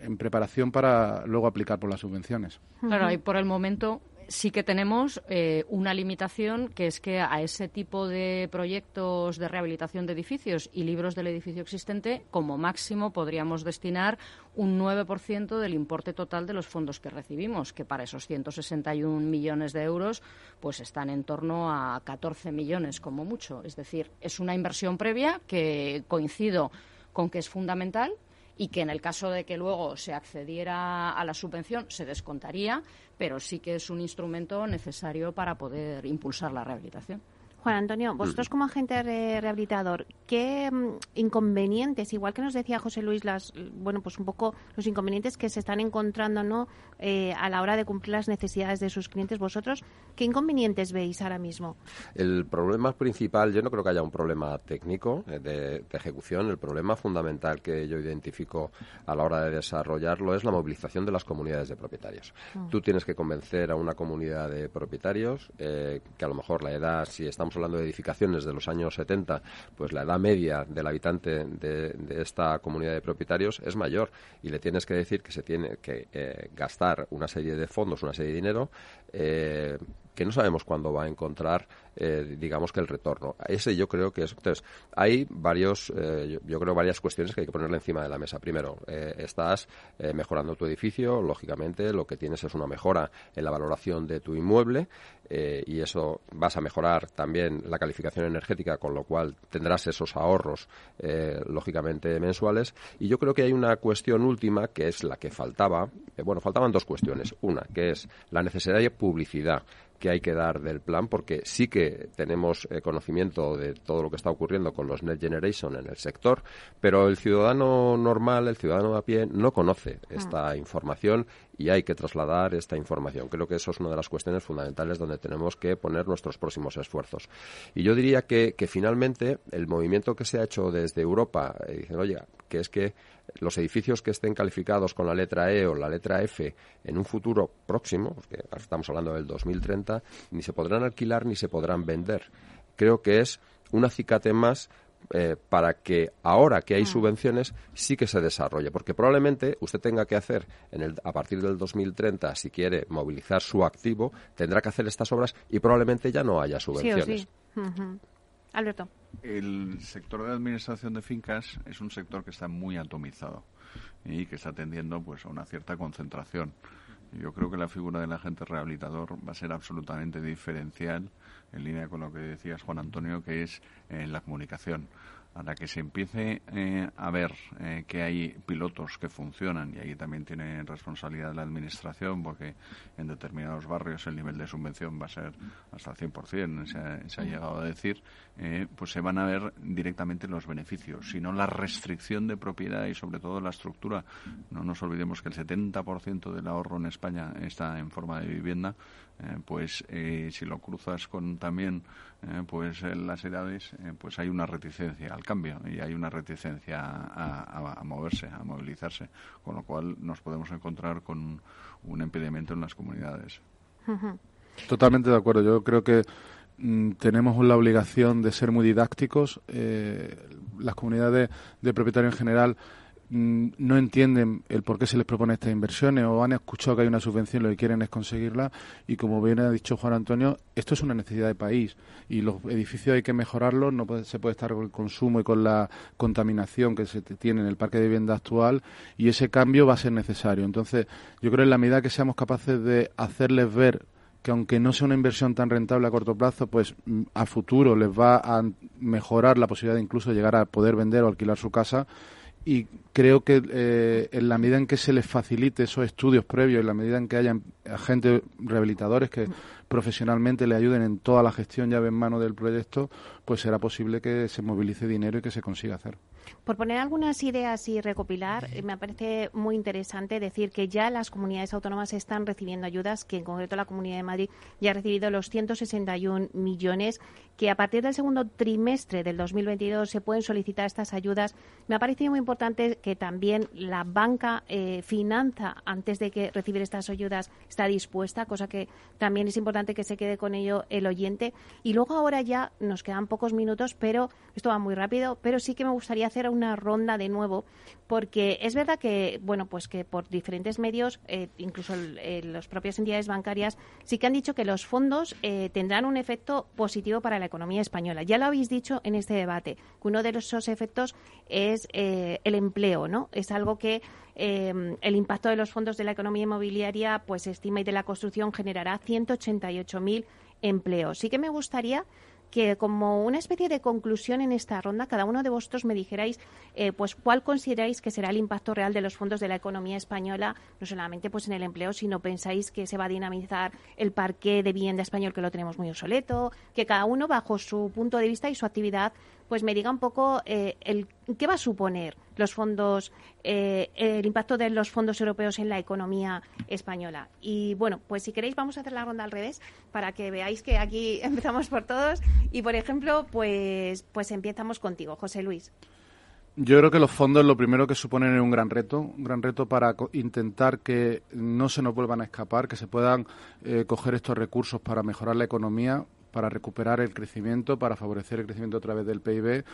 en preparación para luego aplicar por las subvenciones. Claro, y por el momento sí que tenemos eh, una limitación que es que a ese tipo de proyectos de rehabilitación de edificios y libros del edificio existente, como máximo podríamos destinar un 9% del importe total de los fondos que recibimos, que para esos 161 millones de euros pues están en torno a 14 millones como mucho. Es decir, es una inversión previa que coincido con que es fundamental y que en el caso de que luego se accediera a la subvención se descontaría, pero sí que es un instrumento necesario para poder impulsar la rehabilitación. Juan Antonio, vosotros como agente rehabilitador, ¿qué mm, inconvenientes, igual que nos decía José Luis, las, bueno, pues un poco los inconvenientes que se están encontrando ¿no? Eh, a la hora de cumplir las necesidades de sus clientes, vosotros, ¿qué inconvenientes veis ahora mismo? El problema principal, yo no creo que haya un problema técnico eh, de, ejecución, el problema fundamental que yo identifico a la hora de desarrollarlo es la movilización de las comunidades de propietarios. Mm. Tú tienes que convencer a una comunidad de propietarios eh, que a lo mejor la edad, si estamos hablando de edificaciones de los años 70, pues la edad media del habitante de, esta comunidad de propietarios es mayor. Y le tienes que decir que se tiene que eh, gastar una serie de fondos, una serie de dinero eh, que no sabemos cuándo va a encontrar, eh, digamos que el retorno. Ese yo creo que es. Entonces, hay varios, eh, yo, creo varias cuestiones que hay que ponerle encima de la mesa. Primero, eh, estás mejorando tu edificio, lógicamente, lo que tienes es una mejora en la valoración de tu inmueble y eso vas a mejorar también la calificación energética, con lo cual tendrás esos ahorros, lógicamente, mensuales. Y yo creo que hay una cuestión última que es la que faltaba. bueno, faltaban dos cuestiones. Una, que es la necesidad de publicidad que hay que dar del plan, porque sí que tenemos eh, conocimiento de todo lo que está ocurriendo con los Net Generation en el sector, pero el ciudadano normal, el ciudadano a pie, no conoce ah. esta información y hay que trasladar esta información. Creo que eso es una de las cuestiones fundamentales donde tenemos que poner nuestros próximos esfuerzos. Y yo diría que, que finalmente el movimiento que se ha hecho desde Europa, eh, dicen, oye, que es que los edificios que estén calificados con la letra E o la letra F en un futuro próximo, porque estamos hablando del 2030, ni se podrán alquilar ni se podrán vender. Creo que es un acicate más eh, para que ahora que hay ah. subvenciones sí que se desarrolle, porque probablemente usted tenga que hacer en el, a partir del 2030, si quiere movilizar su activo, tendrá que hacer estas obras y probablemente ya no haya subvenciones. Alberto. El sector de administración de fincas es un sector que está muy atomizado y que está tendiendo pues a una cierta concentración. Yo creo que la figura del agente rehabilitador va a ser absolutamente diferencial en línea con lo que decías Juan Antonio, que es en la comunicación a la que se empiece eh, a ver eh, que hay pilotos que funcionan y ahí también tiene responsabilidad la administración porque en determinados barrios el nivel de subvención va a ser hasta el 100%, se se ha llegado a decir, eh, pues se van a ver directamente los beneficios, sino la restricción de propiedad y sobre todo la estructura. No nos olvidemos que el 70% del ahorro en España está en forma de vivienda, pues si lo cruzas con también pues las edades, pues hay una reticencia cambio y hay una reticencia a, moverse, a movilizarse, con lo cual nos podemos encontrar con un impedimento en las comunidades. Totalmente de acuerdo. Yo creo que mm, tenemos la obligación de ser muy didácticos. Eh, las comunidades de propietarios en general no entienden el por qué se les propone estas inversiones o han escuchado que hay una subvención y lo que quieren es conseguirla y como bien ha dicho Juan Antonio, esto es una necesidad de país y los edificios hay que mejorarlos, no se puede estar con el consumo y con la contaminación que se tiene en el parque de vivienda actual y ese cambio va a ser necesario. Entonces, yo creo que en la medida que seamos capaces de hacerles ver que aunque no sea una inversión tan rentable a corto plazo, pues mm, a futuro les va a mejorar la posibilidad de incluso llegar a poder vender o alquilar su casa, y creo que eh, en la medida en que se les facilite esos estudios previos, en la medida en que haya agentes rehabilitadores que profesionalmente le ayuden en toda la gestión llave en mano del proyecto, pues será posible que se movilice dinero y que se consiga hacer. Por poner algunas ideas y recopilar, eh, me parece muy interesante decir que ya las comunidades autónomas están recibiendo ayudas, que en concreto la Comunidad de Madrid ya ha recibido los 161 millones, que a partir del segundo trimestre del 2022 se pueden solicitar estas ayudas. Me ha parecido muy importante que también la banca eh, finanza, antes de que recibir estas ayudas, está dispuesta, cosa que también es importante que se quede con ello el oyente. Y luego ahora ya nos quedan pocos minutos, pero esto va muy rápido, pero sí que me gustaría hacer una ronda de nuevo, porque es verdad que, bueno, pues que por diferentes medios, eh, incluso las propias entidades bancarias, sí que han dicho que los fondos eh, tendrán un efecto positivo para la economía española. Ya lo habéis dicho en este debate, que uno de esos efectos es eh, el empleo, ¿no? Es algo que el impacto de los fondos de la economía inmobiliaria, pues estima y de la construcción generará 188.000 empleos. Sí que me gustaría que como una especie de conclusión en esta ronda, cada uno de vosotros me dijerais, eh, pues, cuál consideráis que será el impacto real de los fondos de la economía española, no solamente pues en el empleo, sino pensáis que se va a dinamizar el parque de vivienda español que lo tenemos muy obsoleto, que cada uno bajo su punto de vista y su actividad pues me diga un poco eh, el, qué va a suponer los fondos, eh, el impacto de los fondos europeos en la economía española. Y bueno, pues si queréis vamos a hacer la ronda al revés para que veáis que aquí empezamos por todos. Y por ejemplo, pues, pues empezamos contigo, José Luis. Yo creo que los fondos lo primero que suponen es un gran reto, un gran reto para intentar que no se nos vuelvan a escapar, que se puedan eh, coger estos recursos para mejorar la economía, para recuperar el crecimiento, para favorecer el crecimiento a través del PIB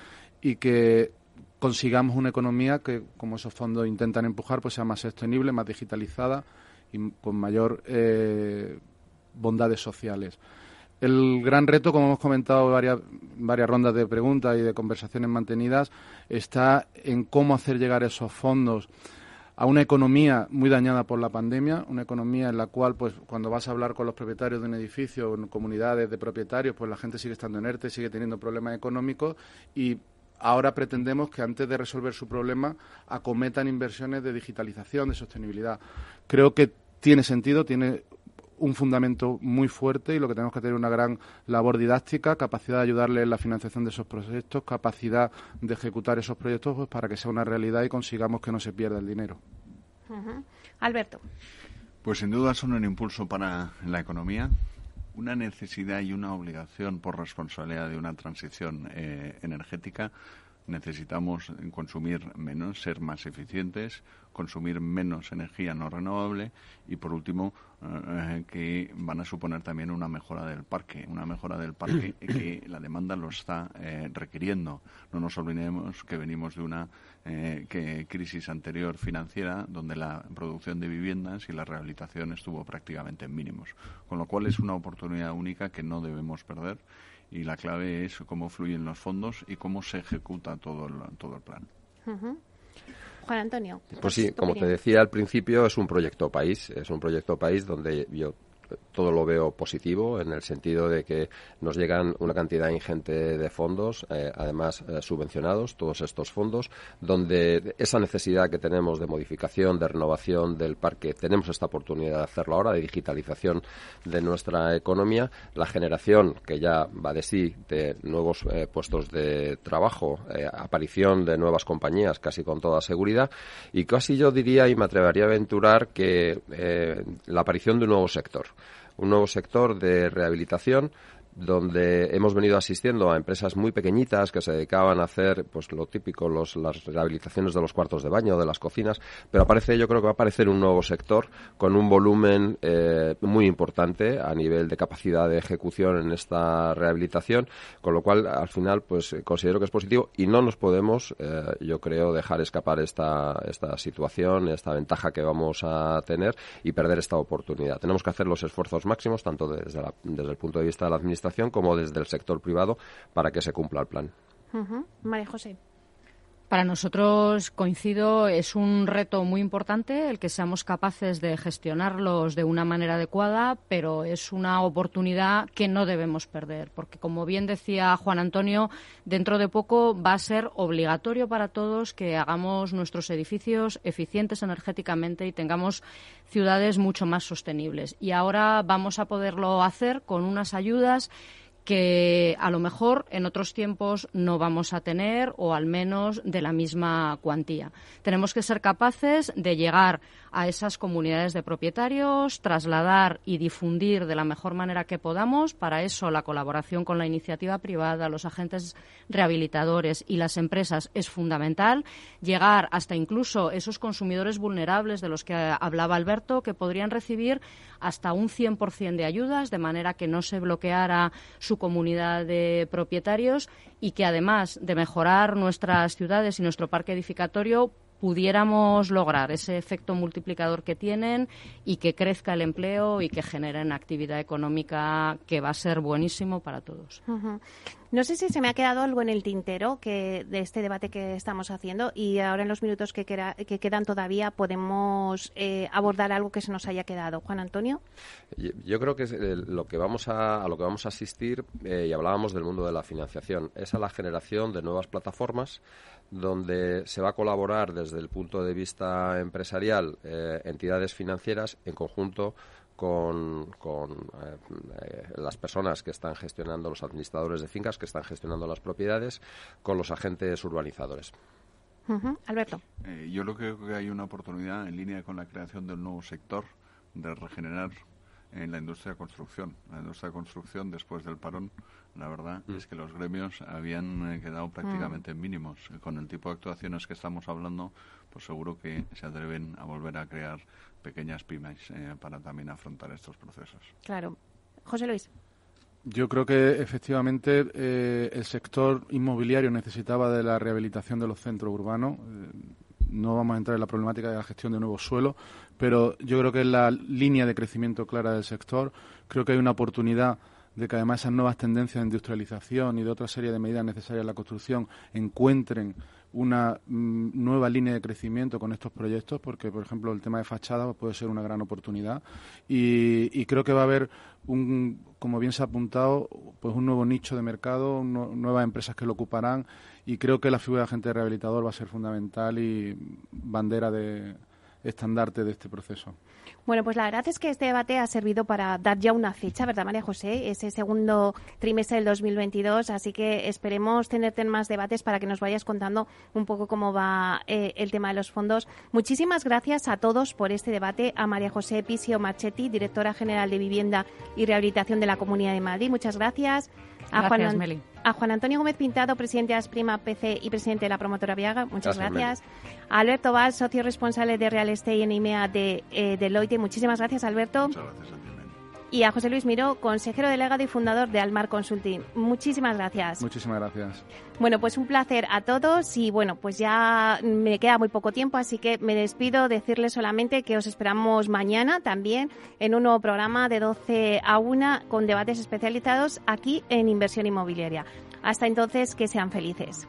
y que consigamos una economía que, como esos fondos intentan empujar, pues sea más sostenible, más digitalizada y con mayor eh, bondades sociales. El gran reto, como hemos comentado varias, varias rondas de preguntas y de conversaciones mantenidas, está en cómo hacer llegar esos fondos a una economía muy dañada por la pandemia, una economía en la cual, pues, cuando vas a hablar con los propietarios de un edificio, en comunidades de propietarios, pues la gente sigue estando en ERTE, sigue teniendo problemas económicos y ahora pretendemos que antes de resolver su problema acometan inversiones de digitalización, de sostenibilidad. Creo que tiene sentido, tiene un fundamento muy fuerte y lo que tenemos que tener una gran labor didáctica, capacidad de ayudarle en la financiación de esos proyectos, capacidad de ejecutar esos proyectos pues, para que sea una realidad y consigamos que no se pierda el dinero. Alberto. Pues sin duda son un impulso para la economía, una necesidad y una obligación por responsabilidad de una transición eh, energética necesitamos consumir menos, ser más eficientes, consumir menos energía no renovable y, por último, eh, que van a suponer también una mejora del parque, una mejora del parque que la demanda lo está eh, requiriendo. No nos olvidemos que venimos de una eh, crisis anterior financiera donde la producción de viviendas y la rehabilitación estuvo prácticamente en mínimos, con lo cual es una oportunidad única que no debemos perder y la clave es cómo fluyen los fondos y cómo se ejecuta todo el, todo el plan. Juan Antonio. Pues sí, como te decía al principio, es un proyecto país, es un proyecto país donde yo todo lo veo positivo en el sentido de que nos llegan una cantidad ingente de fondos, eh, además eh, subvencionados, todos estos fondos, donde esa necesidad que tenemos de modificación, de renovación del parque, tenemos esta oportunidad de hacerlo ahora, de digitalización de nuestra economía, la generación que ya va de sí de nuevos eh, puestos de trabajo, aparición de nuevas compañías casi con toda seguridad. Y casi yo diría y me atrevería a aventurar que la aparición de un nuevo sector un nuevo sector de rehabilitación donde hemos venido asistiendo a empresas muy pequeñitas que se dedicaban a hacer pues lo típico, los, las rehabilitaciones de los cuartos de baño, de las cocinas, pero aparece, yo creo que va a aparecer un nuevo sector con un volumen eh, muy importante a nivel de capacidad de ejecución en esta rehabilitación, con lo cual al final pues considero que es positivo y no nos podemos, eh, yo creo, dejar escapar esta, esta situación, esta ventaja que vamos a tener y perder esta oportunidad. Tenemos que hacer los esfuerzos máximos, tanto desde, desde el punto de vista de la administración como desde el sector privado para que se cumpla el plan. María José. Para nosotros, coincido, es un reto muy importante el que seamos capaces de gestionarlos de una manera adecuada, pero es una oportunidad que no debemos perder, porque como bien decía Juan Antonio, dentro de poco va a ser obligatorio para todos que hagamos nuestros edificios eficientes energéticamente y tengamos ciudades mucho más sostenibles. Y ahora vamos a poderlo hacer con unas ayudas que a lo mejor en otros tiempos no vamos a tener o al menos de la misma cuantía. Tenemos que ser capaces de llegar a esas comunidades de propietarios, trasladar y difundir de la mejor manera que podamos. Para eso la colaboración con la iniciativa privada, los agentes rehabilitadores y las empresas es fundamental. Llegar hasta incluso esos consumidores vulnerables de los que hablaba Alberto, que podrían recibir hasta un 100% de ayudas, de manera que no se bloqueara su comunidad de propietarios y que además de mejorar nuestras ciudades y nuestro parque edificatorio, pudiéramos lograr ese efecto multiplicador que tienen y que crezca el empleo y que generen actividad económica que va a ser buenísimo para todos. No sé si se me ha quedado algo en el tintero que de este debate que estamos haciendo y ahora en los minutos que, que quedan todavía podemos eh, abordar algo que se nos haya quedado. Juan Antonio. Yo, creo que eh, lo que vamos a, lo que vamos a asistir eh, y hablábamos del mundo de la financiación es a la generación de nuevas plataformas donde se va a colaborar desde el punto de vista empresarial entidades financieras en conjunto con, eh, eh, las personas que están gestionando, los administradores de fincas que están gestionando las propiedades, con los agentes urbanizadores. Alberto. Eh, yo creo que hay una oportunidad en línea con la creación del nuevo sector de regenerar en la industria de construcción. La industria de construcción, después del parón, la verdad mm. es que los gremios habían quedado prácticamente en mínimos. Con el tipo de actuaciones que estamos hablando, pues seguro que se atreven a volver a crear pequeñas pymes eh, para también afrontar estos procesos. Claro. José Luis. Yo creo que efectivamente eh, el sector inmobiliario necesitaba de la rehabilitación de los centros urbanos. Eh, no vamos a entrar en la problemática de la gestión de nuevos suelos, pero yo creo que es la línea de crecimiento clara del sector. Creo que hay una oportunidad de que además esas nuevas tendencias de industrialización y de otra serie de medidas necesarias en la construcción encuentren una mm, nueva línea de crecimiento con estos proyectos, porque, por ejemplo, el tema de fachada puede ser una gran oportunidad. Y, creo que va a haber, un, como bien se ha apuntado, pues un nuevo nicho de mercado, nuevas empresas que lo ocuparán. Y creo que la figura de agente rehabilitador va a ser fundamental y bandera de estandarte de este proceso. Bueno, pues la verdad es que este debate ha servido para dar ya una fecha, ¿verdad, María José? Ese segundo trimestre del 2022, así que esperemos tenerte en más debates para que nos vayas contando un poco cómo va eh, el tema de los fondos. Muchísimas gracias a todos por este debate. A María José Pisio Marchetti, directora general de Vivienda y Rehabilitación de la Comunidad de Madrid. Muchas gracias. A Juan, Meli. A Juan Antonio Gómez Pintado, presidente de Asprima PC y presidente de la promotora Viaga. Muchas gracias. A Alberto Valls, socio responsable de Real Estate en IMEA de eh, Deloitte. Muchísimas gracias, Alberto. Muchas gracias y a José Luis Miró, consejero delegado y fundador de Almar Consulting. Muchísimas gracias. Muchísimas gracias. Bueno, pues un placer a todos y bueno, pues ya me queda muy poco tiempo, así que me despido decirles solamente que os esperamos mañana también en un nuevo programa de 12 a 1 con debates especializados aquí en inversión inmobiliaria. Hasta entonces, que sean felices.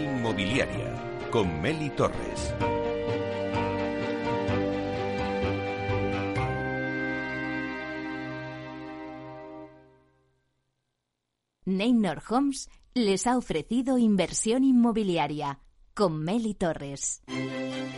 Inmobiliaria con Meli Torres. Neynor Homes les ha ofrecido inversión inmobiliaria con Meli Torres.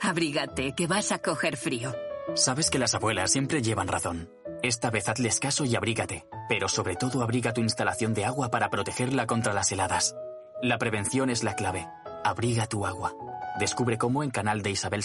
Abrígate, que vas a coger frío. Sabes que las abuelas siempre llevan razón. Esta vez hazles caso y abrígate, pero sobre todo abriga tu instalación de agua para protegerla contra las heladas. La prevención es la clave. Abriga tu agua. Descubre cómo en canal de Isabel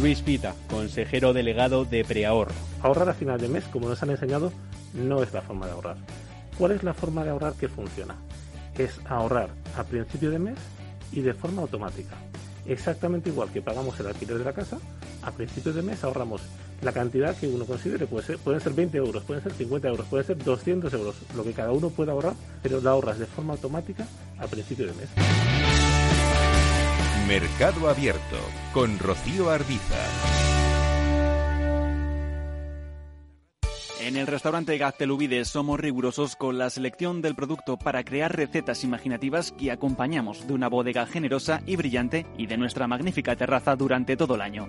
Luis Pita, consejero delegado de Preahorro ahorrar a final de mes, como nos han enseñado, no es la forma de ahorrar. ¿Cuál es la forma de ahorrar que funciona? Es ahorrar a principio de mes y de forma automática. Exactamente igual que pagamos el alquiler de la casa, a principio de mes ahorramos la cantidad que uno considere. Puede ser, pueden ser 20 euros, pueden ser 50 euros, pueden ser 200 euros, lo que cada uno pueda ahorrar, pero la ahorras de forma automática a principio de mes. Mercado Abierto con Rocío Arbiza. En el restaurante Gaztelubides somos rigurosos con la selección del producto para crear recetas imaginativas que acompañamos de una bodega generosa y brillante y de nuestra magnífica terraza durante todo el año.